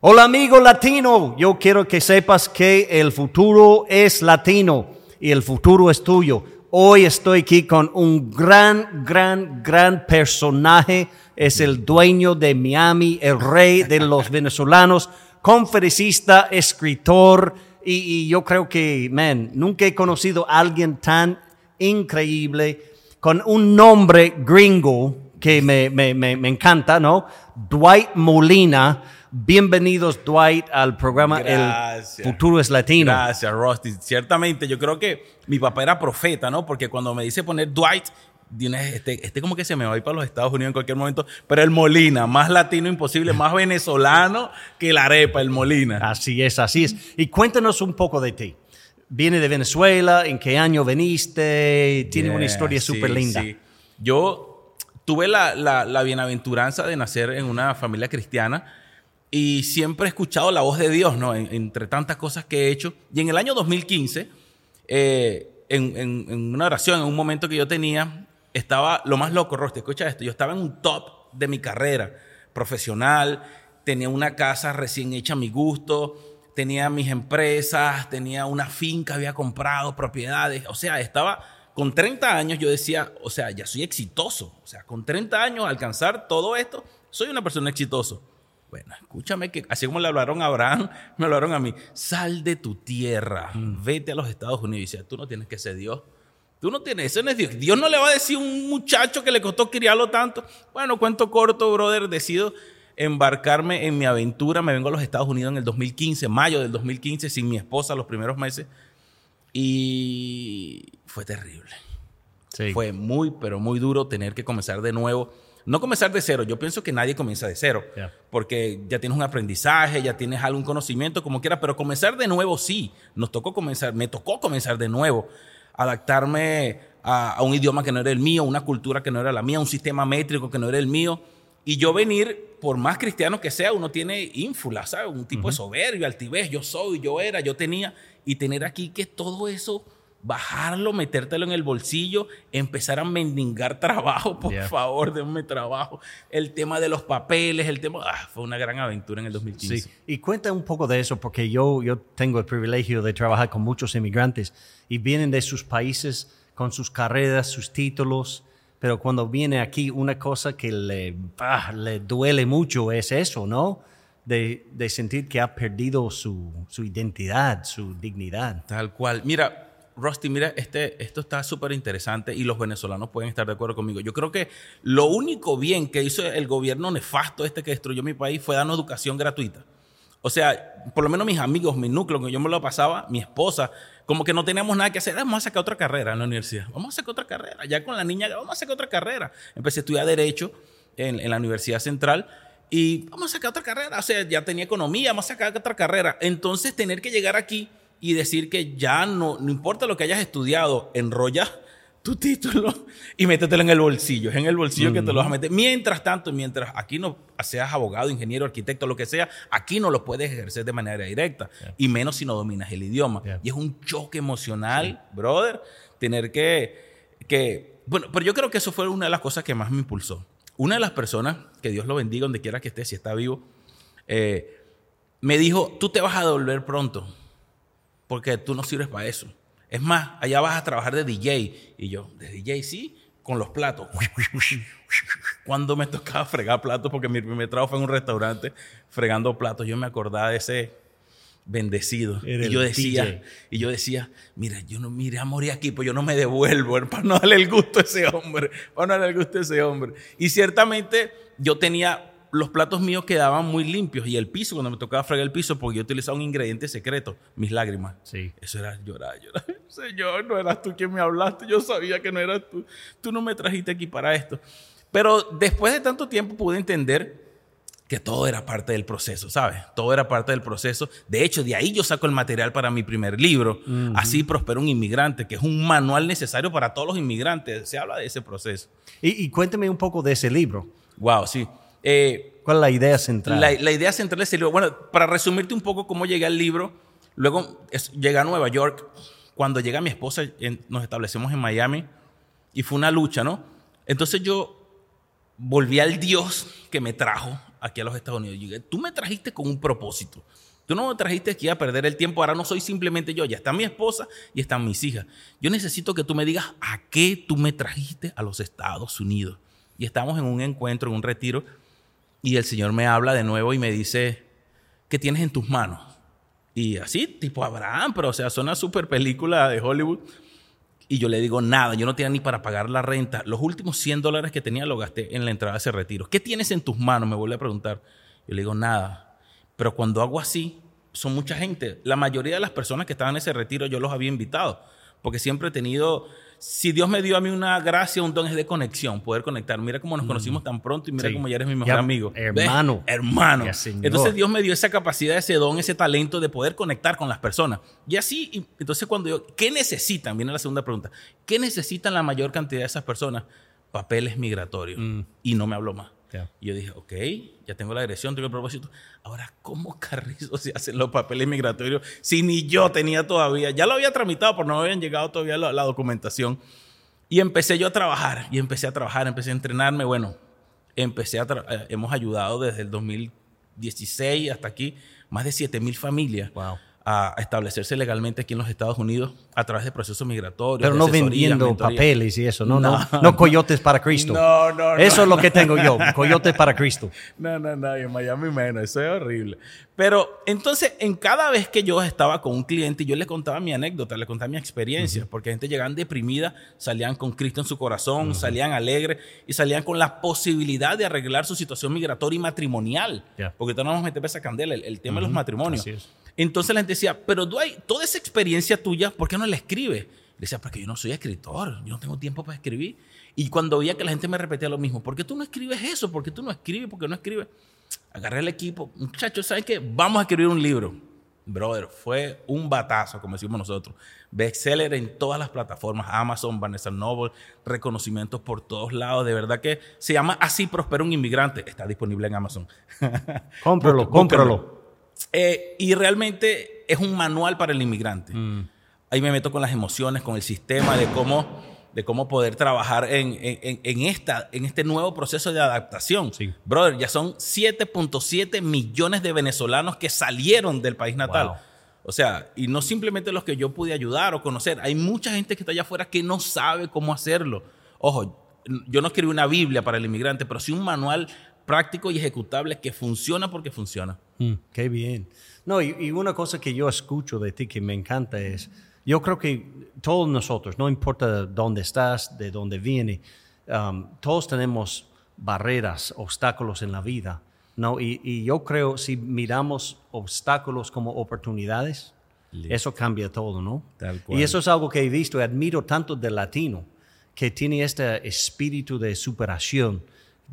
Hola amigo latino, yo quiero que sepas que el futuro es latino y el futuro es tuyo. Hoy estoy aquí con un gran, gran, gran personaje. Es el dueño de Miami, el rey de los venezolanos, conferencista, escritor. Y, yo creo que, man, nunca he conocido a alguien tan increíble con un nombre gringo que me, me, me, me encanta, ¿no? Dwight Molina Bienvenidos, Dwight, al programa El Futuro es Latino. Gracias, Rusty. Ciertamente, yo creo que mi papá era profeta, ¿no? Porque cuando me dice poner Dwight, este, este como que se me va a ir para los Estados Unidos en cualquier momento, pero el Molina, más latino imposible, más venezolano que la arepa, el Molina. Así es, así es. Y cuéntanos un poco de ti. Viene de Venezuela, ¿en qué año veniste? Tiene una historia súper linda. Yo tuve la, la, la bienaventuranza de nacer en una familia cristiana y siempre he escuchado la voz de Dios, ¿no? entre tantas cosas que he hecho. Y en el año 2015, eh, en, una oración, en un momento que yo tenía, estaba lo más loco, Roste, escucha esto, yo estaba en un top de mi carrera profesional, tenía una casa recién hecha a mi gusto, tenía mis empresas, tenía una finca, había comprado propiedades, o sea, estaba con 30 años, yo decía, o sea, ya soy exitoso, o sea, con 30 años alcanzar todo esto, soy una persona exitosa. Bueno, escúchame que así como le hablaron a Abraham, me hablaron a mí. Sal de tu tierra, mm. vete a los Estados Unidos. Y dice, tú no tienes que ser Dios. Tú no tienes, eso no es Dios. Dios no le va a decir a un muchacho que le costó criarlo tanto. Bueno, cuento corto, brother, decido embarcarme en mi aventura. Me vengo a los Estados Unidos en el 2015, mayo del 2015, sin mi esposa los primeros meses. Y fue terrible. Fue muy, pero muy duro tener que comenzar de nuevo no comenzar de cero, yo pienso que nadie comienza de cero, porque ya tienes un aprendizaje, ya tienes algún conocimiento, como quieras, pero comenzar de nuevo sí, nos tocó comenzar, me tocó comenzar de nuevo, adaptarme a, un idioma que no era el mío, una cultura que no era la mía, un sistema métrico que no era el mío, y yo venir, por más cristiano que sea, uno tiene ínfula, ¿sabes? Un tipo de soberbia, altivez, yo soy, yo era, yo tenía, y tener aquí que todo eso bajarlo, metértelo en el bolsillo, empezar a mendigar trabajo, por favor, denme trabajo. El tema de los papeles, el tema, ah, fue una gran aventura en el 2015. Sí. Y cuenta un poco de eso, porque yo, yo tengo el privilegio de trabajar con muchos inmigrantes y vienen de sus países con sus carreras, sus títulos, pero cuando viene aquí una cosa que le, ah, le duele mucho es eso, ¿no? De, de sentir que ha perdido su, su identidad, su dignidad. Tal cual. Mira, Rusty, mira, este, esto está súper interesante y los venezolanos pueden estar de acuerdo conmigo. Yo creo que lo único bien que hizo el gobierno nefasto este que destruyó mi país fue darnos educación gratuita. O sea, por lo menos mis amigos, mi núcleo, que yo me lo pasaba, mi esposa, como que no teníamos nada que hacer, vamos a sacar otra carrera en la universidad, vamos a sacar otra carrera, ya con la niña, vamos a sacar otra carrera. Empecé a estudiar Derecho en, en la Universidad Central y vamos a sacar otra carrera, o sea, ya tenía economía, vamos a sacar otra carrera. Entonces, tener que llegar aquí y decir que ya no, no importa lo que hayas estudiado, enrolla tu título y métetelo en el bolsillo. Es en el bolsillo que te lo vas a meter. Mientras tanto, mientras aquí no seas abogado, ingeniero, arquitecto, lo que sea, aquí no lo puedes ejercer de manera directa. Y menos si no dominas el idioma. Y es un choque emocional, brother, tener que, que... Bueno, pero yo creo que eso fue una de las cosas que más me impulsó. Una de las personas, que Dios lo bendiga donde quiera que esté, si está vivo, eh, me dijo, tú te vas a devolver pronto porque tú no sirves para eso. Es más, allá vas a trabajar de DJ. Y yo, de DJ sí, con los platos. Cuando me tocaba fregar platos, porque mi primer trabajo fue en un restaurante fregando platos, yo me acordaba de ese bendecido. y yo decía, y yo decía, mira, yo no mire a morir aquí, pues yo no me devuelvo, para no darle el gusto a ese hombre, para no darle el gusto a ese hombre. Y ciertamente yo tenía los platos míos quedaban muy limpios y el piso, cuando me tocaba fregar el piso, porque yo utilizaba un ingrediente secreto, mis lágrimas. Sí. Eso era llorar, llorar. Señor, no eras tú quien me hablaste, yo sabía que no eras tú. Tú no me trajiste aquí para esto. Pero después de tanto tiempo pude entender que todo era parte del proceso, ¿sabes? Todo era parte del proceso. De hecho, de ahí yo saco el material para mi primer libro, Así prospera un inmigrante, que es un manual necesario para todos los inmigrantes. Se habla de ese proceso. Y, y cuéntame un poco de ese libro. Wow, sí. Eh, ¿Cuál es la idea central? La, idea central es el libro. Bueno, para resumirte un poco cómo llegué al libro, luego llegué a Nueva York. Cuando llega mi esposa, nos establecemos en Miami y fue una lucha, ¿no? Entonces yo volví al Dios que me trajo aquí a los Estados Unidos. Yo dije, tú me trajiste con un propósito. Tú no me trajiste aquí a perder el tiempo. Ahora no soy simplemente yo. Ya está mi esposa y están mis hijas. Yo necesito que tú me digas a qué tú me trajiste a los Estados Unidos. Y estamos en un encuentro, en un retiro. Y el Señor me habla de nuevo y me dice, ¿qué tienes en tus manos? Y así, tipo Abraham, pero o sea, suena súper película de Hollywood. Y yo le digo, nada, yo no tenía ni para pagar la renta. Los últimos 100 dólares que tenía lo gasté en la entrada de ese retiro. ¿Qué tienes en tus manos? Me vuelve a preguntar. Yo le digo, nada. Pero cuando hago así, son mucha gente. La mayoría de las personas que estaban en ese retiro yo los había invitado. Porque siempre he tenido si Dios me dio a mí una gracia, un don es de conexión, poder conectar. Mira cómo nos mm. conocimos tan pronto y mira cómo ya eres mi mejor amigo. Hermano. Hermano. entonces Dios me dio esa capacidad, ese don, ese talento de poder conectar con las personas. Y así, entonces cuando yo, ¿qué necesitan? Viene la segunda pregunta. ¿Qué necesitan la mayor cantidad de esas personas? Papeles migratorios. Mm. Y no me habló más. Y yo dije, ok, ya tengo la dirección, tengo el propósito. Ahora, ¿cómo carrizo se hacen los papeles migratorios si ni yo tenía todavía? Ya lo había tramitado, pero no habían llegado todavía la, la documentación. Y empecé yo a trabajar, y empecé a trabajar, empecé a entrenarme. Bueno, empecé a eh, hemos ayudado desde el 2016 hasta aquí más de 7 mil familias. Wow a establecerse legalmente aquí en los Estados Unidos a través de procesos migratorios. Pero no vendiendo papeles y eso, no, no, no, coyotes para Cristo. No, no, Eso es lo que tengo yo, coyotes para Cristo. No, no, no, en Miami menos, eso es horrible. Pero entonces, en cada vez que yo estaba con un cliente, yo le contaba mi anécdota, le contaba mi experiencia, porque gente llegaban deprimida, salían con Cristo en su corazón, salían alegres y salían con la posibilidad de arreglar su situación migratoria y matrimonial. Porque no vamos a meter esa candela, el, tema de los matrimonios. Entonces la gente decía, pero Dwight, toda esa experiencia tuya, ¿por qué no la escribes? Le decía, porque yo no soy escritor, yo no tengo tiempo para escribir. Y cuando veía que la gente me repetía lo mismo, ¿por qué tú no escribes eso? ¿Por qué tú no escribes? ¿Por qué no escribes? Agarré el equipo, muchachos, ¿saben qué? Vamos a escribir un libro. Brother, fue un batazo, como decimos nosotros. Bestseller en todas las plataformas, Amazon, Vanessa Noble, reconocimientos por todos lados. De verdad que se llama Así Prospera un Inmigrante. Está disponible en Amazon. cómpralo, cómpralo. Eh, y realmente es un manual para el inmigrante. Mm. Ahí me meto con las emociones, con el sistema, de cómo, de cómo poder trabajar en, en, esta, en este nuevo proceso de adaptación. Brother, ya son 7.7 millones de venezolanos que salieron del país natal. O sea, y no simplemente los que yo pude ayudar o conocer. Hay mucha gente que está allá afuera que no sabe cómo hacerlo. Ojo, yo no escribí una Biblia para el inmigrante, pero sí un manual práctico y ejecutable que funciona porque funciona. Mm, qué bien. No, y, una cosa que yo escucho de ti que me encanta es, yo creo que todos nosotros, no importa dónde estás, de dónde viene, um, todos tenemos barreras, obstáculos en la vida. ¿no? Y, yo creo si miramos obstáculos como oportunidades, eso cambia todo, ¿no? Y eso es algo que he visto y admiro tanto del latino, que tiene este espíritu de superación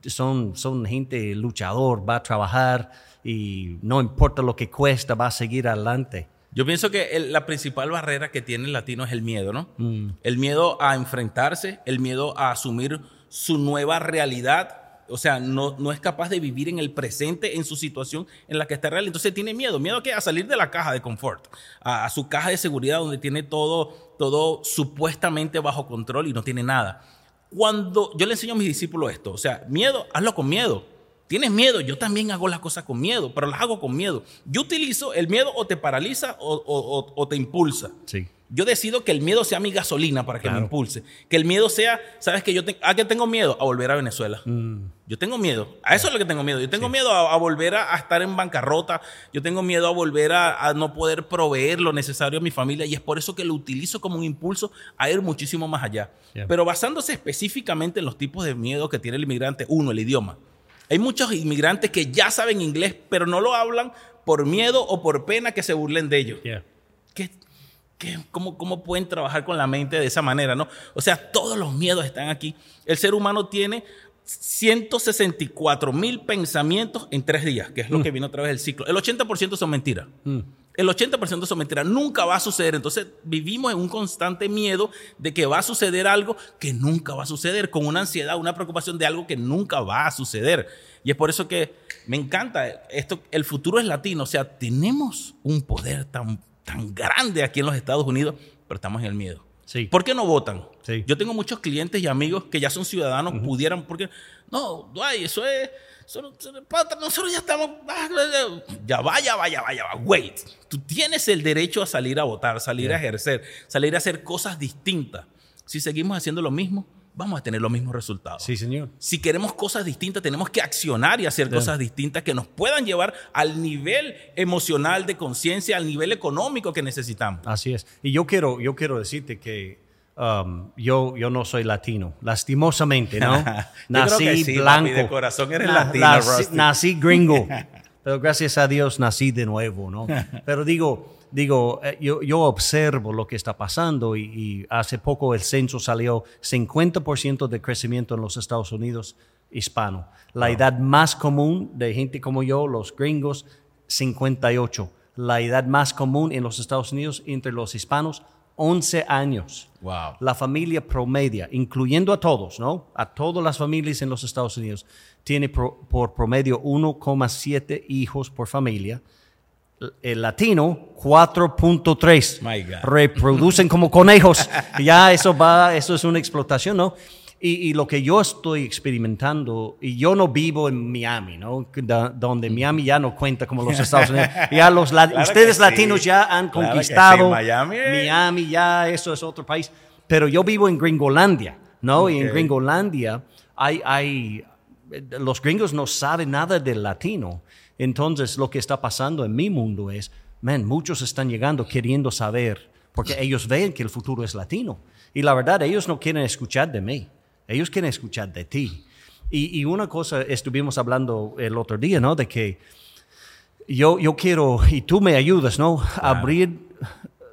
son, son gente luchador, va a trabajar y no importa lo que cuesta, va a seguir adelante. Yo pienso que la principal barrera que tiene el latino es el miedo, ¿no? Mm. El miedo a enfrentarse, el miedo a asumir su nueva realidad. O sea, no, no es capaz de vivir en el presente, en su situación en la que está real. Entonces tiene miedo. ¿Miedo a qué? A salir de la caja de confort, a, a su caja de seguridad donde tiene todo, todo supuestamente bajo control y no tiene nada cuando yo le enseño a mis discípulos esto, o sea, miedo, hazlo con miedo. Tienes miedo, yo también hago las cosas con miedo, pero las hago con miedo. Yo utilizo el miedo o te paraliza o, te impulsa. Sí. Yo decido que el miedo sea mi gasolina para que me impulse. Que el miedo sea, ¿sabes que yo ¿A qué tengo miedo? A volver a Venezuela. Mm. Yo tengo miedo. A eso es lo que tengo miedo. Yo tengo miedo a, volver a, estar en bancarrota. Yo tengo miedo a volver a, no poder proveer lo necesario a mi familia. Y es por eso que lo utilizo como un impulso a ir muchísimo más allá. Pero basándose específicamente en los tipos de miedo que tiene el inmigrante, uno, el idioma. Hay muchos inmigrantes que ya saben inglés, pero no lo hablan por miedo o por pena que se burlen de ellos. ¿Qué, cómo, ¿Cómo pueden trabajar con la mente de esa manera? ¿no? O sea, todos los miedos están aquí. El ser humano tiene 164 mil pensamientos en tres días, que es lo mm. que viene a través del ciclo. El 80% son mentiras. Mm. El 80% son mentiras. Nunca va a suceder. Entonces vivimos en un constante miedo de que va a suceder algo que nunca va a suceder, con una ansiedad, una preocupación de algo que nunca va a suceder. Y es por eso que me encanta esto. El futuro es latino. O sea, tenemos un poder tan tan grande aquí en los Estados Unidos, pero estamos en el miedo. Sí. ¿Por qué no votan? Sí. Yo tengo muchos clientes y amigos que ya son ciudadanos, pudieran, porque no, Dwight, eso es, nosotros ya estamos, ah, ya va, ya va, ya va, ya va, wait, tú tienes el derecho a salir a votar, salir a ejercer, salir a hacer cosas distintas. Si seguimos haciendo lo mismo, vamos a tener los mismos resultados. Sí, señor. Si queremos cosas distintas, tenemos que accionar y hacer cosas distintas que nos puedan llevar al nivel emocional de conciencia, al nivel económico que necesitamos. Así es. Y yo quiero, yo quiero decirte que um, yo, yo no soy latino, lastimosamente, ¿no? Nací sí, blanco. papi, de corazón eres Na- latino, nací- gringo. Pero gracias a Dios nací de nuevo, ¿no? Pero digo, digo eh, yo, yo observo lo que está pasando y, y hace poco el censo salió 50% de crecimiento en los Estados Unidos hispano. La edad más común de gente como yo, los gringos, 58. La edad más común en los Estados Unidos entre los hispanos, 11 años. Wow. La familia promedia, incluyendo a todos, ¿no? A todas las familias en los Estados Unidos, tiene pro- por promedio 1,7 hijos por familia. El latino, 4.3. My God. Reproducen como conejos. ya eso va, eso es una explotación, ¿no? Y, y lo que yo estoy experimentando, y yo no vivo en Miami, ¿no? Da- donde Miami ya no cuenta como los Estados Unidos. Ya los la- Claro ustedes sí. latinos ya han Claro conquistado sí, Miami Miami, ya eso es otro país. Pero yo vivo en Gringolandia, ¿no? Y en. Gringolandia hay, hay, los gringos no saben nada del latino. Entonces lo que está pasando en mi mundo es, man, muchos están llegando queriendo saber, porque ellos ven que el futuro es latino. Y la verdad, ellos no quieren escuchar de mí, ellos quieren escuchar de ti. Y, y una cosa, estuvimos hablando el otro día, ¿no? De que yo, yo quiero, y tú me ayudas, ¿no? Abrir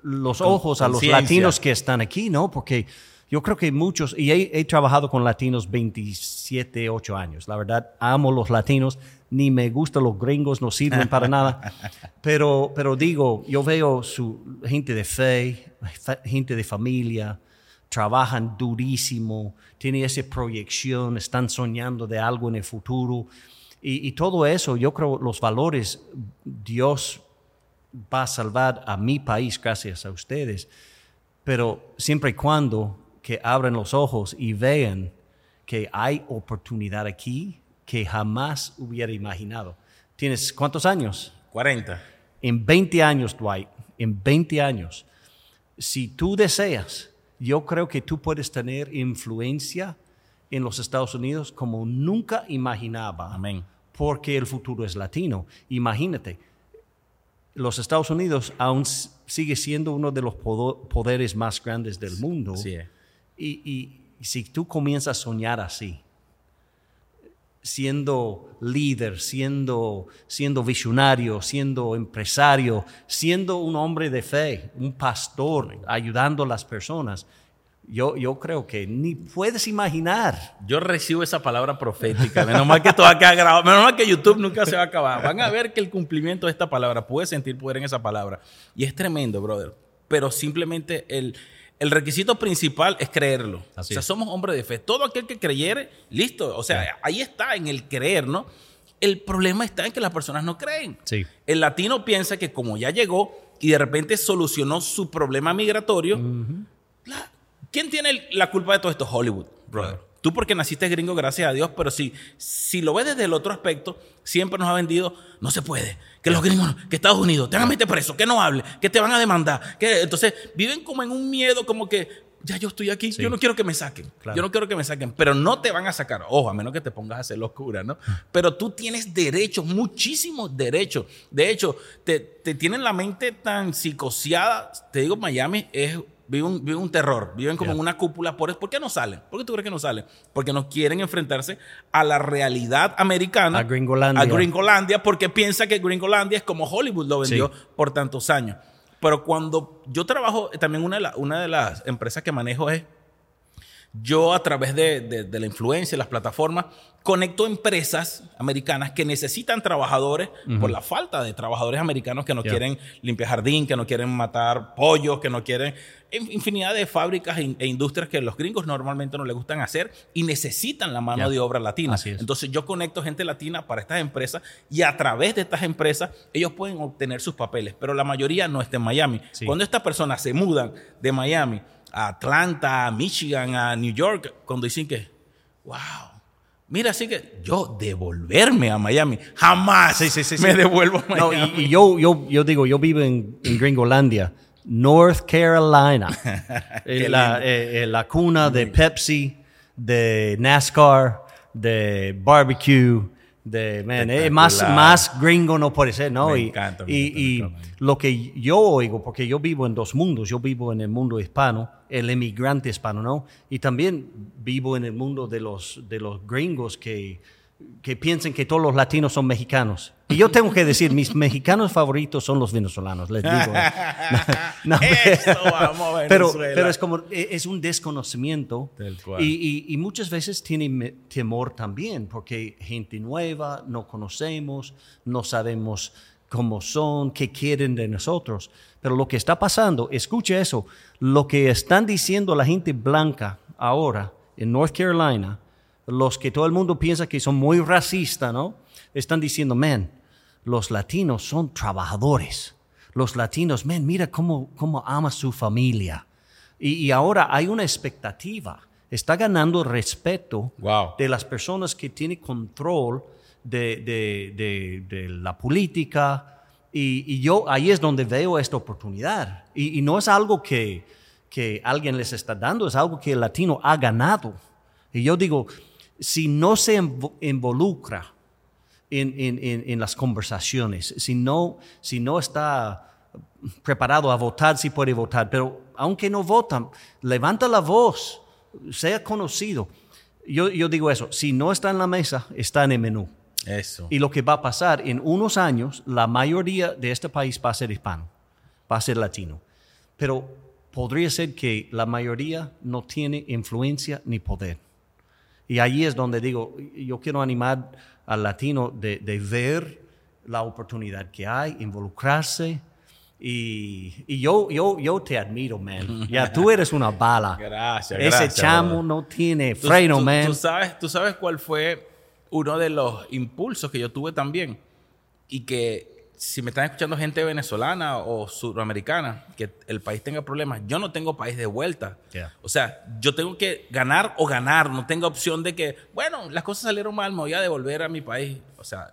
los ojos a los latinos que están aquí, ¿no? Porque yo creo que muchos, y he, he trabajado con latinos 27, 8 años. La verdad, amo los latinos, ni me gustan los gringos, no sirven para nada. Pero, pero digo, yo veo su gente de fe, gente de familia, trabajan durísimo, tienen esa proyección, están soñando de algo en el futuro. Y, y todo eso, yo creo, los valores, Dios va a salvar a mi país gracias a ustedes, pero siempre y cuando que abran los ojos y vean que hay oportunidad aquí que jamás hubiera imaginado. ¿Tienes cuántos años? 40. En 20 años, Dwight, en 20 años, si tú deseas, yo creo que tú puedes tener influencia en los Estados Unidos como nunca imaginaba. Amén. Porque el futuro es latino. Imagínate, los Estados Unidos aún sigue siendo uno de los poderes más grandes del mundo. Y, y si tú comienzas a soñar así, siendo líder, siendo, siendo visionario, siendo empresario, siendo un hombre de fe, un pastor, ayudando a las personas, yo, yo creo que ni puedes imaginar. Yo recibo esa palabra profética. Menos mal que todo quedado grabado. Menos mal que YouTube nunca se va a acabar. Van a ver que el cumplimiento de esta palabra, puede sentir poder en esa palabra. Y es tremendo, brother. Pero simplemente el, el requisito principal es creerlo. Así o sea, es. somos hombres de fe. Todo aquel que creyere, listo. O sea, ahí está, en el creer, ¿no? El problema está en que las personas no creen. Sí. El latino piensa que como ya llegó y de repente solucionó su problema migratorio, la- ¿quién tiene la culpa de todo esto? Hollywood, brother. Claro. Tú porque naciste gringo, gracias a Dios, pero si, si lo ves desde el otro aspecto, siempre nos ha vendido, no se puede, que los gringos, que Estados Unidos, te van a meter preso, que no hable, que te van a demandar. Que, entonces viven como en un miedo, como que ya yo estoy aquí, Sí. yo no quiero que me saquen, Claro. yo no quiero que me saquen, pero no te van a sacar, ojo, a menos que te pongas a hacer locura, ¿no? Pero tú tienes derechos, muchísimos derechos. De hecho, te, te tienen la mente tan psicoseada, te digo, Miami es vive un, vive un terror, viven como en una cúpula. ¿Por, ¿Por qué no salen? ¿Por qué tú crees que no salen? Porque no quieren enfrentarse a la realidad americana. A Gringolandia. A Gringolandia, porque piensa que Gringolandia es como Hollywood lo vendió Sí. por tantos años. Pero cuando yo trabajo, también una de, la- una de las empresas que manejo es yo a través de, de- de la influencia, las plataformas, conecto empresas americanas que necesitan trabajadores por la falta de trabajadores americanos que no quieren limpiar jardín, que no quieren matar pollos, que no quieren in- infinidad de fábricas e, e industrias que los gringos normalmente no les gustan hacer y necesitan la mano de obra latina. Entonces yo conecto gente latina para estas empresas y a través de estas empresas ellos pueden obtener sus papeles, pero la mayoría no está en Miami. Sí. Cuando estas personas se mudan de Miami a Atlanta, a Michigan, a New York, cuando dicen que, wow. Mira, así que yo devolverme a Miami, jamás Sí, sí, sí, sí. me devuelvo a No, Miami. y, y yo, yo, yo digo, yo vivo en, en Gringolandia, North Carolina, la, eh, eh, la cuna de Pepsi, de NASCAR, de barbecue, de, man, eh, más, más gringo no puede ser, ¿no? Me y, encanta, y- lo que yo oigo, porque yo vivo en dos mundos, yo vivo en el mundo hispano, el emigrante hispano, ¿no? Y también vivo en el mundo de los, de los gringos que, que piensan que todos los latinos son mexicanos. Y yo tengo que decir, mis mexicanos favoritos son los venezolanos, les digo. ¿eh? No, no, Eso, vamos a pero, pero es como, e- es un desconocimiento y, y- y muchas veces tienen me- temor también, porque gente nueva, no conocemos, no sabemos cómo son, qué quieren de nosotros. Pero lo que está pasando, escuche eso, lo que están diciendo la gente blanca ahora en North Carolina, los que todo el mundo piensa que son muy racistas, ¿no? Están diciendo, man, los latinos son trabajadores. Los latinos, man, mira cómo, cómo ama su familia. Y, y ahora hay una expectativa. Está ganando respeto Wow. de las personas que tienen control de, de- de- la política. Y, y yo ahí es donde veo esta oportunidad. Y, no es algo que, que alguien les está dando, es algo que el latino ha ganado. Y yo digo, si no se invo- involucra en- en las conversaciones, si no, si no está preparado a votar, si puede votar, pero aunque no votan, levanta la voz, sea conocido. Yo, yo digo eso, si no está en la mesa, está en el menú. Eso. Y lo que va a pasar en unos años, la mayoría de este país va a ser hispano, va a ser latino. Pero podría ser que la mayoría no tiene influencia ni poder. Y ahí es donde digo, yo quiero animar al latino de, de ver la oportunidad que hay, involucrarse. Y, y yo, yo, yo te admiro, man. Ya tú eres una bala. Gracias, Ese gracias, chamo no tiene freno, tú- man. Tú sabes, tú sabes cuál fue uno de los impulsos que yo tuve también. Y que si me están escuchando gente venezolana o suramericana, que el país tenga problemas, yo no tengo país de vuelta. Yeah. O sea, yo tengo que ganar o ganar. No tengo opción de que, bueno, las cosas salieron mal, me voy a devolver a mi país. O sea,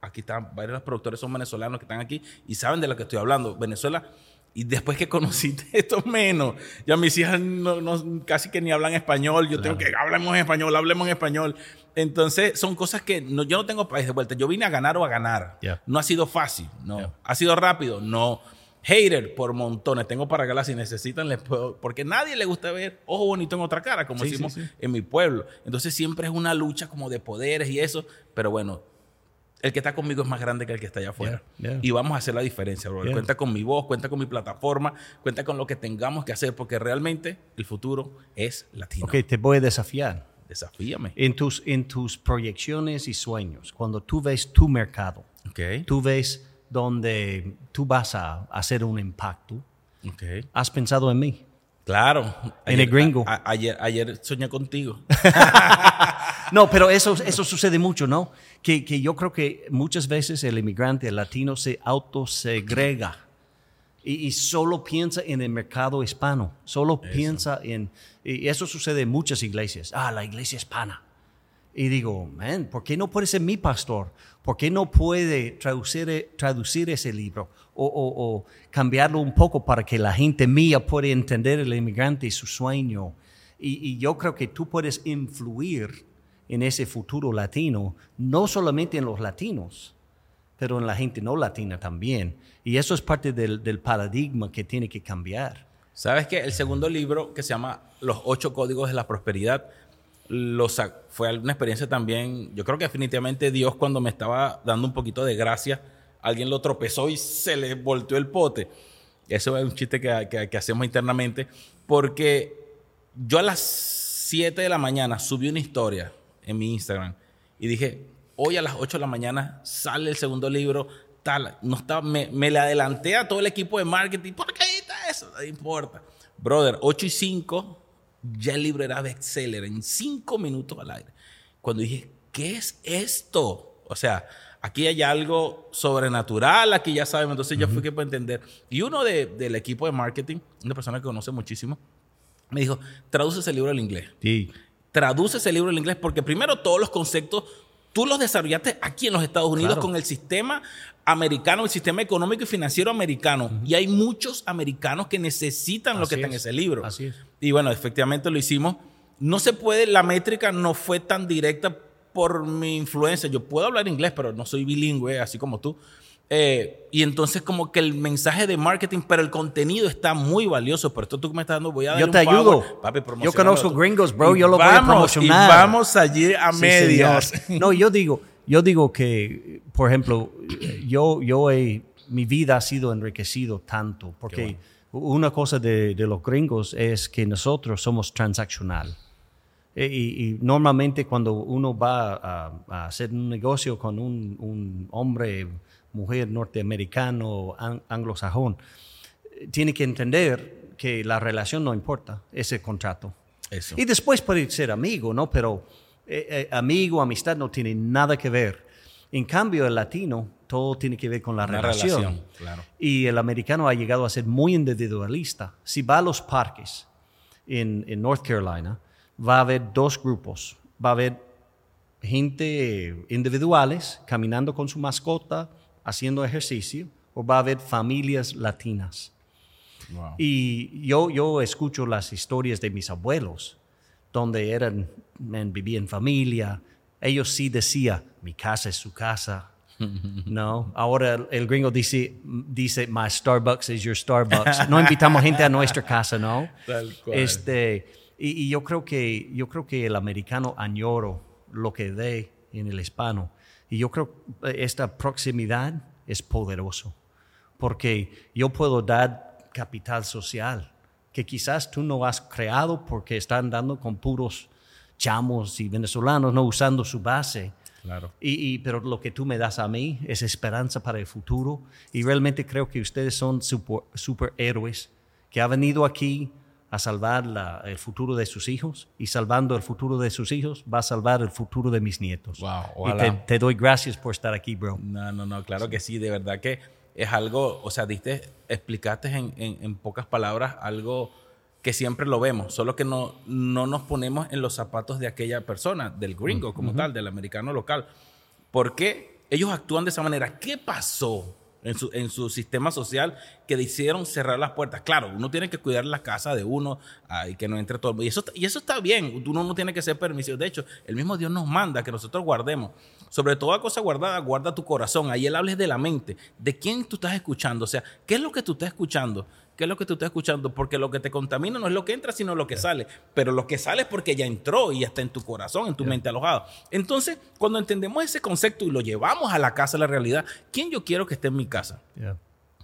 aquí están, varios de los productores son venezolanos que están aquí y saben de lo que estoy hablando. Venezuela, y después que conociste esto menos, ya mis hijas no, no- casi que ni hablan español, yo tengo que, hablemos en español, hablemos en español. Entonces, son cosas que no- yo no tengo país de vuelta. Yo vine a ganar o a ganar. Yeah. No ha sido fácil, no. Yeah. Ha sido rápido, no. Hater por montones. Tengo para acá si necesitan, les puedo. Porque a nadie le gusta ver ojo bonito en otra cara, como Sí, decimos sí, sí. en mi pueblo. Entonces siempre es una lucha como de poderes y eso. Pero bueno, el que está conmigo es más grande que el que está allá afuera. Yeah, yeah. Y vamos a hacer la diferencia, bro. Yeah. Cuenta con mi voz, cuenta con mi plataforma, cuenta con lo que tengamos que hacer, porque realmente el futuro es latino. Ok, te voy a desafiar. Desafíame. En tus, en tus proyecciones y sueños, cuando tú ves tu mercado, Ok. tú ves donde tú vas a hacer un impacto, Ok. ¿has pensado en mí? Claro. En el gringo. a- a- ayer, ayer soñé contigo. No, pero eso, eso sucede mucho, ¿no? Que, que yo creo que muchas veces el inmigrante, el latino, se autosegrega y, y solo piensa en el mercado hispano, solo piensa en... Y eso sucede en muchas iglesias. Ah, la iglesia hispana. Y digo, man, ¿por qué no puede ser mi pastor? ¿Por qué no puede traducir, traducir ese libro o, o- o cambiarlo un poco para que la gente mía pueda entender el inmigrante y su sueño? Y, y yo creo que tú puedes influir en ese futuro latino, no solamente en los latinos, pero en la gente no latina también. Y eso es parte del, paradigma que tiene que cambiar. ¿Sabes qué? El segundo libro, que se llama Los ocho códigos de la prosperidad, fue una experiencia también. Yo creo que definitivamente Dios, cuando me estaba dando un poquito de gracia, alguien lo tropezó y se le volteó el pote. Eso es un chiste que, que- que hacemos internamente, porque yo a las 7 de la mañana subí una historia en mi Instagram y dije, hoy a las 8 de la mañana sale el segundo libro, tal, no estaba, me, me le adelanté a todo el equipo de marketing, ¿por qué está eso? No importa. Brother, 8 y 5, ya el libro era bestseller en 5 minutos al aire. Cuando dije, ¿qué es esto? O sea, aquí hay algo sobrenatural, aquí ya sabemos, entonces yo fui que puedo entender. Y uno de- del equipo de marketing, una persona que conoce muchísimo, Me dijo, traduce ese libro al inglés. Sí. Traduce ese libro al inglés porque primero todos los conceptos tú los desarrollaste aquí en los Estados Unidos Claro. con el sistema americano, el sistema económico y financiero americano. Y hay muchos americanos que necesitan lo Así que está en es. ese libro. Así es. Y bueno, efectivamente lo hicimos. No se puede, la métrica no fue tan directa por mi influencia. Yo puedo hablar inglés, pero no soy bilingüe, así como tú. Eh, y entonces como que el mensaje de marketing, pero el contenido está muy valioso. Por esto tú me estás dando, voy a dar Yo un te favor. ayudo. Papi, Yo conozco gringos, bro, Y yo lo voy a vamos, promocionar. Y vamos allí a Sí, medias. señor. No, yo digo, yo digo que, por ejemplo, yo, yo he, mi vida ha sido enriquecido tanto, porque una cosa de, de los gringos es que nosotros somos transaccional. E- Y, y normalmente cuando uno va a, a hacer un negocio con un, un hombre, mujer norteamericano, an- anglosajón, eh, tiene que entender que la relación no importa, es el contrato. Eso. Y después puede ser amigo, ¿no? Pero eh, eh, amigo, amistad no tiene nada que ver. En cambio, el latino, todo tiene que ver con la Una relación. relación, claro. Y el americano ha llegado a ser muy individualista. Si va a los parques en, en North Carolina, va a haber dos grupos. Va a haber gente individuales caminando con su mascota, haciendo ejercicio, o va a haber familias latinas. Wow. Y yo, yo escucho las historias de mis abuelos, donde eran, vivían en familia. Ellos sí decían, mi casa es su casa. No, ahora el, el gringo dice, dice, my Starbucks is your Starbucks. No invitamos gente a nuestra casa, ¿no? Tal cual. Este, y, y yo creo que yo creo que el americano añoro lo que ve en el hispano. Y yo creo que esta proximidad es poderoso porque yo puedo dar capital social que quizás tú no has creado porque están dando con puros chamos y venezolanos no usando su base. Claro. Y, y- pero lo que tú me das a mí es esperanza para el futuro y realmente creo que ustedes son super- superhéroes que han venido aquí a salvar la- el futuro de sus hijos y salvando el futuro de sus hijos va a salvar el futuro de mis nietos. Wow, y te, te doy gracias por estar aquí, bro. No, no, no, claro que sí, de verdad que es algo, o sea, diste, explicaste en, en- en pocas palabras algo que siempre lo vemos, solo que no, no nos ponemos en los zapatos de aquella persona, del gringo como tal, del americano local. ¿Por qué ellos actúan de esa manera? ¿Qué pasó en su, en su sistema social que decidieron cerrar las puertas? Claro, uno tiene que cuidar la casa de uno y que no entre todo el mundo. Y eso, y eso está bien, uno no tiene que ser permisivo. De hecho, el mismo Dios nos manda que nosotros guardemos. Sobre toda cosa guardada, guarda tu corazón. Ahí él hables de la mente, de quién tú estás escuchando. O sea, ¿qué es lo que tú estás escuchando? ¿Qué es lo que tú estás escuchando? Porque lo que te contamina no es lo que entra, sino lo que sale. Pero lo que sale es porque ya entró y ya está en tu corazón, en tu mente alojado. Entonces, cuando entendemos ese concepto y lo llevamos a la casa, a la realidad, ¿quién yo quiero que esté en mi casa? Yeah.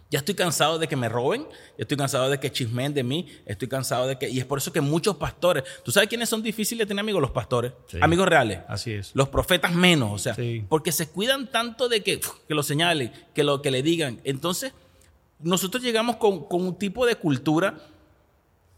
Ya estoy cansado de que me roben, ya estoy cansado de que chismen de mí, estoy cansado de que... Y es por eso que muchos pastores... ¿Tú sabes quiénes son difíciles de tener amigos? Los pastores. Sí. Amigos reales. Así es. Los profetas menos, o sea, Sí. porque se cuidan tanto de que, que lo señalen, que lo que le digan. Entonces, nosotros llegamos con, con un tipo de cultura,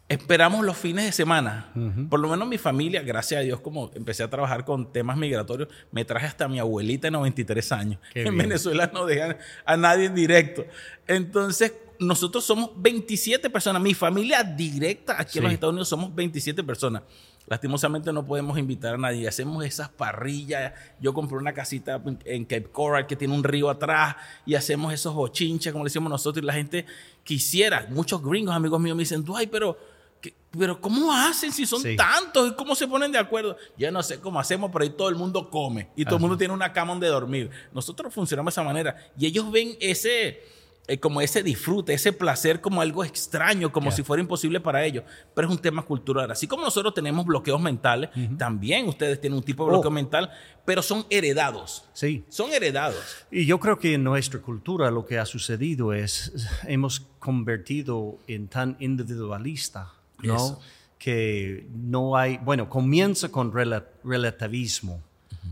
esperamos los fines de semana. Por lo menos mi familia, gracias a Dios, como empecé a trabajar con temas migratorios, me traje hasta mi abuelita de 93 años. Qué en bien. Venezuela no dejan a nadie en directo. Entonces, nosotros somos 27 personas. Mi familia directa aquí en los. Estados Unidos somos 27 personas. Lastimosamente no podemos invitar a nadie. Hacemos esas parrillas. Yo compré una casita en- Cape Coral que tiene un río atrás y hacemos esos bochinches, como le decimos nosotros. Y la gente quisiera. Muchos gringos, amigos míos, me dicen, ay, pero, ¿qué- pero ¿cómo hacen si son Sí. tantos? ¿Y cómo se ponen de acuerdo? Yo no sé cómo hacemos, pero ahí todo el mundo come y todo el mundo tiene una cama donde dormir. Nosotros funcionamos de esa manera y ellos ven ese eh, como ese disfrute, ese placer como algo extraño, como si fuera imposible para ellos. Pero es un tema cultural. Así como nosotros tenemos bloqueos mentales, también ustedes tienen un tipo de bloqueo Oh. mental, pero son heredados. Sí. Son heredados. Y yo creo que en nuestra cultura lo que ha sucedido es hemos convertido en tan individualista, ¿no? Eso. Que no hay, bueno, comienza con rela- relativismo,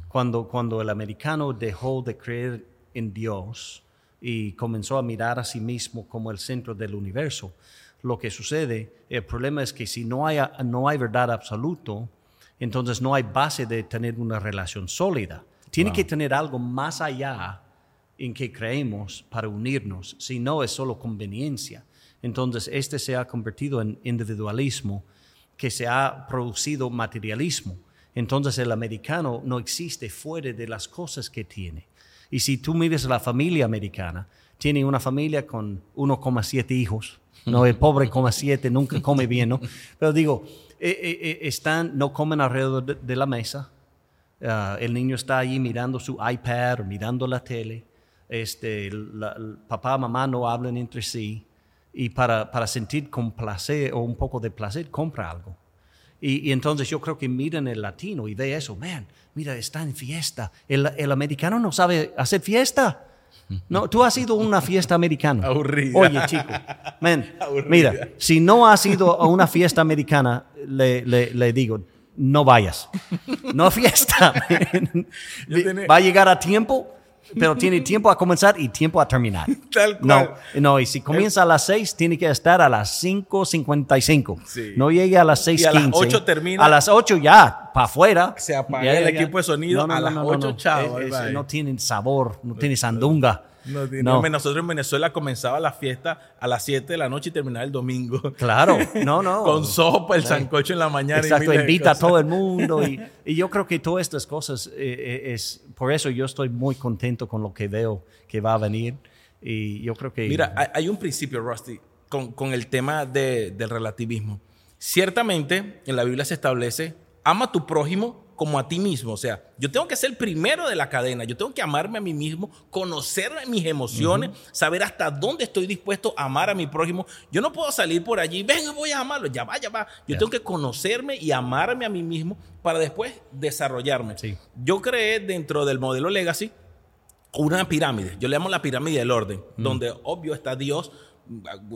cuando, cuando el americano dejó de creer en Dios y comenzó a mirar a sí mismo como el centro del universo. Lo que sucede, el problema es que si no hay, no hay verdad absoluto, entonces no hay base de tener una relación sólida. Tiene que tener algo más allá en que creemos para unirnos, si no es solo conveniencia. Entonces, este se ha convertido en individualismo que se ha producido materialismo. Entonces el americano no existe fuera de las cosas que tiene. Y si tú miras la familia americana, tiene una familia con 1,7 hijos. No, el pobre coma 7 nunca come bien, ¿no? Pero digo, eh, eh, eh, están, no comen alrededor de, la mesa. Ah, el niño está ahí mirando su iPad, mirando la tele. Este, el papá, mamá no hablan entre sí. Y para, para sentir con placer o un poco de placer, compra algo. Y, entonces yo creo que miran el latino y ve eso, man, mira, está en fiesta. El, el americano no sabe hacer fiesta. No, tú has ido a una fiesta americana. Aburrida. Oye, chico, mira, si no has ido a una fiesta americana, le, le, digo, no vayas. No fiesta. Va a llegar a tiempo pero tiene tiempo a comenzar y tiempo a terminar. Tal cual. No, no y si comienza a las 6, tiene que estar a las 5.55. Sí. No llegue a las 6.15. Y a las 8 termina. A las 8 ya, para afuera. Se apaga el equipo de sonido a las 8, chao. no tienen sabor, no tiene sandunga. No, Nosotros en Venezuela comenzaba la fiesta a las 7 de la noche y terminaba el domingo. Claro, no, no. Con sopa, el sancocho en la mañana. Exacto, invita a todo el mundo. Y, y, yo creo que todas estas cosas, eh, eh, es por eso yo estoy muy contento con lo que veo que va a venir. Y yo creo que... Mira, hay, un principio, Rusty, con, con el tema de, del relativismo. Ciertamente, en la Biblia se establece, ama a tu prójimo como a ti mismo. O sea, yo tengo que ser el primero de la cadena. Yo tengo que amarme a mí mismo, conocer mis emociones, saber hasta dónde estoy dispuesto a amar a mi prójimo. Yo no puedo salir por allí, venga, voy a amarlo. Ya va, ya va. Yo tengo que conocerme y amarme a mí mismo para después desarrollarme. Yo creé dentro del modelo Legacy una pirámide. Yo le llamo la pirámide del orden, donde obvio está Dios,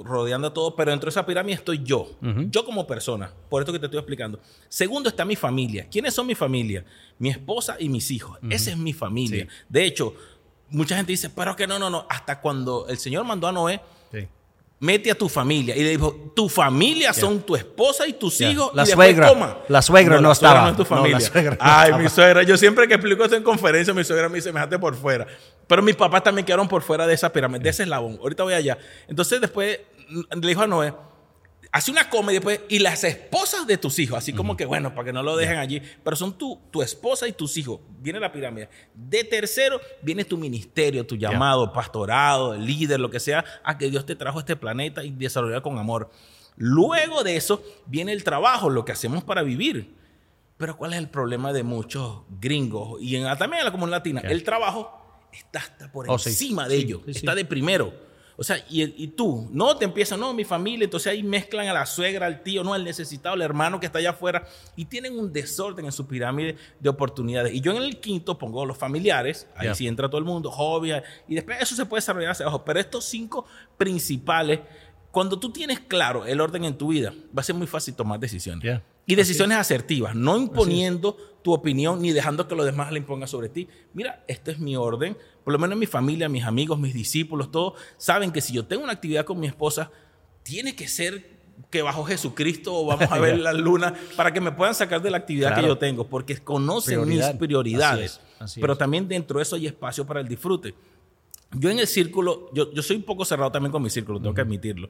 rodeando todo, pero dentro de esa pirámide estoy yo, yo como persona, por esto que te estoy explicando. Segundo está mi familia. ¿Quiénes son mi familia? Mi esposa y mis hijos. Esa es mi familia. De hecho, mucha gente dice, pero que no, no, no, hasta cuando el Señor mandó a Noé, mete a tu familia. Y le dijo, tu familia son tu esposa y tus hijos. La suegra. La suegra no, estaba. No tu familia. Ay, mi suegra. Yo siempre que explico esto en conferencia, mi suegra me dice, me dejaste por fuera. Pero mis papás también quedaron por fuera de esa pirámide, de ese eslabón. Ahorita voy allá. Entonces después le dijo a Noé, hace una coma y después, y las esposas de tus hijos, así como que bueno, para que no lo dejen allí, pero son tu, tu esposa y tus hijos. Viene la pirámide. De tercero, viene tu ministerio, tu llamado, pastorado, líder, lo que sea, a que Dios te trajo a este planeta y desarrollar con amor. Luego de eso, viene el trabajo, lo que hacemos para vivir. Pero ¿cuál es el problema de muchos gringos y en, también en la comunidad latina? El trabajo está hasta por oh, encima de ellos, está de primero. O sea, y, tú, no te empiezan, no, mi familia, entonces ahí mezclan a la suegra, al tío, no, al necesitado, al hermano que está allá afuera, y tienen un desorden en su pirámide de oportunidades. Y yo en el quinto pongo los familiares, ahí sí entra todo el mundo, hobbies, y después eso se puede desarrollar hacia abajo. Pero estos cinco principales, cuando tú tienes claro el orden en tu vida, va a ser muy fácil tomar decisiones. Y decisiones asertivas, no imponiendo tu opinión ni dejando que los demás la impongan sobre ti. Mira, este es mi orden. Por lo menos mi familia, mis amigos, mis discípulos, todos saben que si yo tengo una actividad con mi esposa, tiene que ser que bajo Jesucristo o vamos a ver la luna para que me puedan sacar de la actividad que yo tengo, porque conocen mis prioridades. pero también dentro de eso hay espacio para el disfrute. Yo en el círculo, yo, yo soy un poco cerrado también con mi círculo, tengo que admitirlo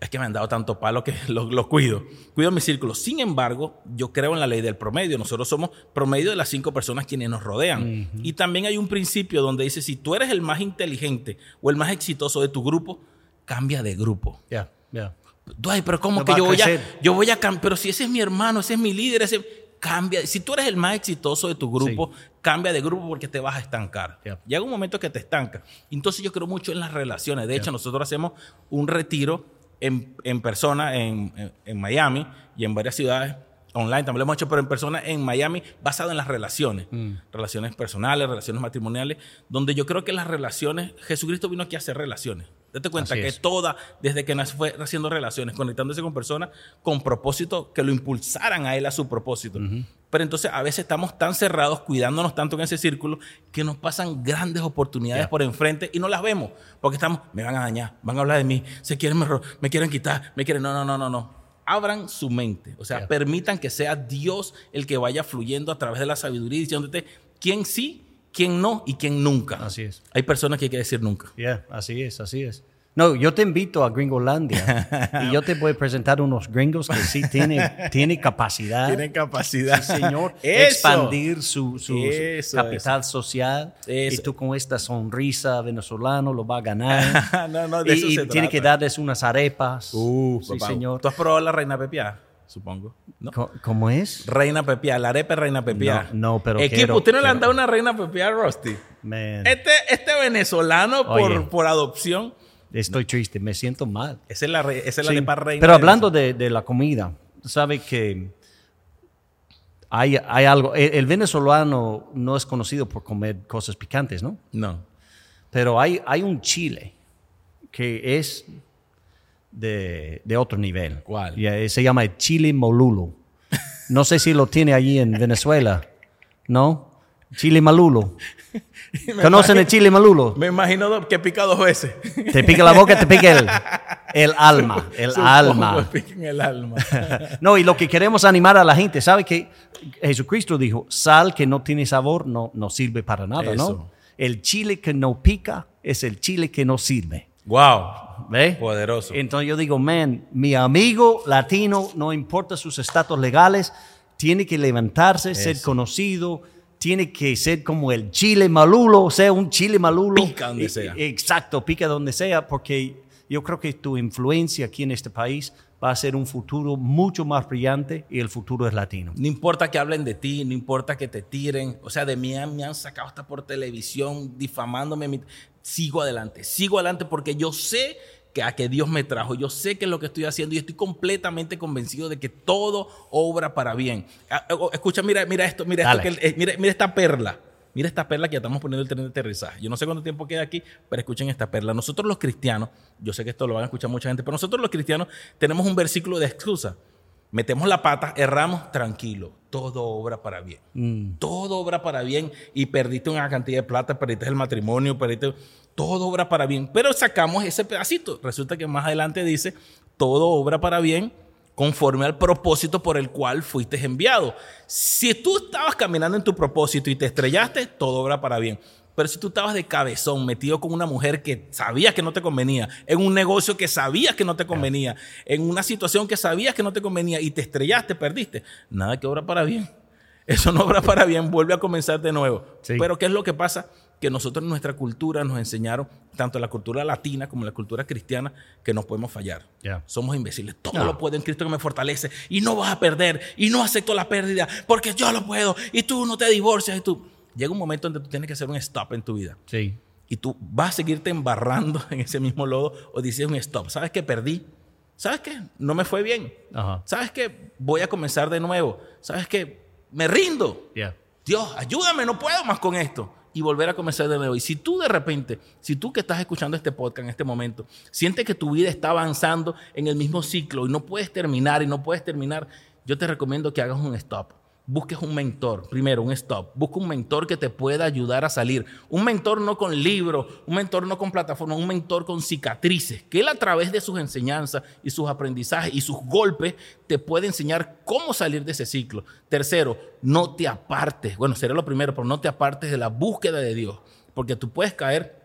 es que me han dado tanto palo que los cuido. Cuido mi círculo. Sin embargo, yo creo en la ley del promedio. Nosotros somos promedio de las cinco personas quienes nos rodean. Y también hay un principio donde dice, si tú eres el más inteligente o el más exitoso de tu grupo, cambia de grupo. Ya, ya. Ay, pero ¿cómo que yo voy, a, yo voy a cambiar? Pero si ese es mi hermano, ese es mi líder, ese cambia. Si tú eres el más exitoso de tu grupo, cambia de grupo porque te vas a estancar. Llega un momento que te estanca. Entonces yo creo mucho en las relaciones. De hecho, nosotros hacemos un retiro en, persona en, Miami y en varias ciudades online, también lo hemos hecho, pero en persona en Miami, basado en las relaciones, mm. relaciones personales, relaciones matrimoniales, donde yo creo que las relaciones, Jesucristo vino aquí a hacer relaciones. Date cuenta que toda, desde que nació, fue haciendo relaciones, conectándose con personas con propósito que lo impulsaran a él a su propósito. Pero entonces a veces estamos tan cerrados, cuidándonos tanto en ese círculo, que nos pasan grandes oportunidades por enfrente y no las vemos. Porque estamos, me van a dañar, van a hablar de mí, se quieren, me, me quieren quitar, me quieren. No, no, no, no, no. Abran su mente. O sea, permitan que sea Dios el que vaya fluyendo a través de la sabiduría, diciéndote quién sí, quién no y quién nunca. Así es. Hay personas que hay que decir nunca. Yeah, así es, así es. No, yo te invito a Gringolandia y yo te voy a presentar unos gringos que sí tienen, tienen capacidad. Tienen capacidad. Sí, señor. Eso. Expandir su, su Eso, capital social. Y tú con esta sonrisa venezolano lo vas a ganar. No, no, de y eso y se tiene que darles unas arepas. Uh, sí, papá. señor. ¿Tú has probado la reina pepia? Supongo. ¿Cómo es? Reina pepia, la arepa es reina pepia. No, no, pero Equipo, quiero- ¿usted no le han quiero. dado una reina pepia a Rusty? Man, Este, este venezolano por, por adopción, estoy triste, me siento mal. esa es la, re- esa es la reina. Pero hablando de, de la comida, sabe que hay, hay algo. El, el venezolano no es conocido por comer cosas picantes, ¿no? No. Pero hay, hay un chile que es de, de otro nivel. ¿Cuál? Y, eh, se llama el chile molulo. No sé si lo tiene allí en Venezuela, ¿no? Chile malulo. ¿Conocen el chile malulo? Me imagino que pica dos veces. Te pica la boca, te pica el, el alma, el Supongo alma. el. No, y lo que queremos animar a la gente, ¿sabe que Jesucristo dijo, sal que no tiene sabor no, no sirve para nada, Eso. ¿no? El chile que no pica es el chile que no sirve. wow. ¿Ve? Poderoso. Entonces yo digo, man, mi amigo latino, no importa sus estatus legales, tiene que levantarse, ser conocido, tiene que ser como el chile malulo, o sea, un chile malulo. Pica donde Eh, sea. eh, Exacto, pica donde sea, porque yo creo que tu influencia aquí en este país va a ser un futuro mucho más brillante y el futuro es latino. No importa que hablen de ti, no importa que te tiren. O sea, de mí me han sacado hasta por televisión, difamándome. Sigo adelante, sigo adelante porque yo sé que a que Dios me trajo. Yo sé que es lo que estoy haciendo y estoy completamente convencido de que todo obra para bien. Ah, oh, Escucha, mira, mira esto, mira esto, que, eh, mira, mira esta perla. Mira esta perla que ya estamos poniendo el tren de aterrizaje. Yo no sé cuánto tiempo queda aquí, pero escuchen esta perla. Nosotros los cristianos, yo sé que esto lo van a escuchar mucha gente, pero nosotros los cristianos tenemos un versículo de excusa. Metemos la pata, erramos, tranquilo. Todo obra para bien. Todo obra para bien. Y perdiste una cantidad de plata, perdiste el matrimonio, perdiste. Todo obra para bien. Pero sacamos ese pedacito. Resulta que más adelante dice: todo obra para bien conforme al propósito por el cual fuiste enviado. Si tú estabas caminando en tu propósito y te estrellaste, todo obra para bien. Pero si tú estabas de cabezón, metido con una mujer que sabías que no te convenía, en un negocio que sabías que no te convenía, en una situación que sabías que no te convenía y te estrellaste, perdiste, nada que obra para bien. Eso no obra para bien, vuelve a comenzar de nuevo. Sí. Pero ¿qué es lo que pasa? Que nosotros en nuestra cultura nos enseñaron, tanto la cultura latina como la cultura cristiana, que no podemos fallar. Ya. Somos imbéciles. Todo No. lo puedo en Cristo que me fortalece. Y no vas a perder. Y no acepto la pérdida. Porque yo lo puedo. Y tú no te divorcias. Y tú. Llega un momento donde tú tienes que hacer un stop en tu vida. Sí. Y tú vas a seguirte embarrando en ese mismo lodo o dices un stop. ¿Sabes qué? Perdí. ¿Sabes qué? No me fue bien. Ajá. ¿Sabes qué? Voy a comenzar de nuevo. ¿Sabes qué? Me rindo. Yeah. Dios, ayúdame, no puedo más con esto. Y volver a comenzar de nuevo. Y si tú de repente, si tú que estás escuchando este podcast en este momento, sientes que tu vida está avanzando en el mismo ciclo y no puedes terminar y no puedes terminar, yo te recomiendo que hagas un stop. Busques un mentor, primero un stop. Busca un mentor que te pueda ayudar a salir. Un mentor no con libros, un mentor no con plataforma, un mentor con cicatrices, que él a través de sus enseñanzas y sus aprendizajes y sus golpes te puede enseñar cómo salir de ese ciclo. Tercero, no te apartes. Bueno, sería lo primero, pero no te apartes de la búsqueda de Dios, porque tú puedes caer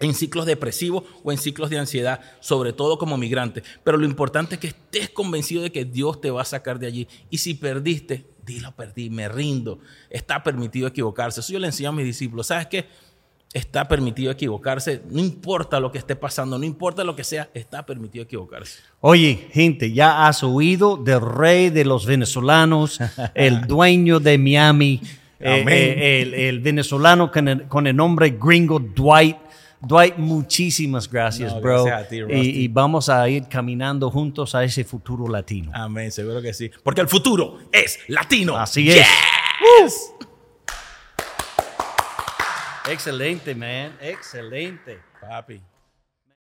en ciclos depresivos o en ciclos de ansiedad, sobre todo como migrante. Pero lo importante es que estés convencido de que Dios te va a sacar de allí. Y si perdiste, dilo, perdí, me rindo. Está permitido equivocarse. Eso yo le enseño a mis discípulos. ¿Sabes qué? Está permitido equivocarse. No importa lo que esté pasando, no importa lo que sea, está permitido equivocarse. Oye, gente, ya has oído del rey de los venezolanos, el dueño de Miami, eh, eh, el, el venezolano con el, con el nombre gringo Dwight. Dwight, muchísimas gracias, No, bro. gracias a ti, y, y vamos a ir caminando juntos a ese futuro latino. Amén, seguro que sí. Porque el futuro es latino. Así es. Yes. Excelente, man. Excelente. Papi.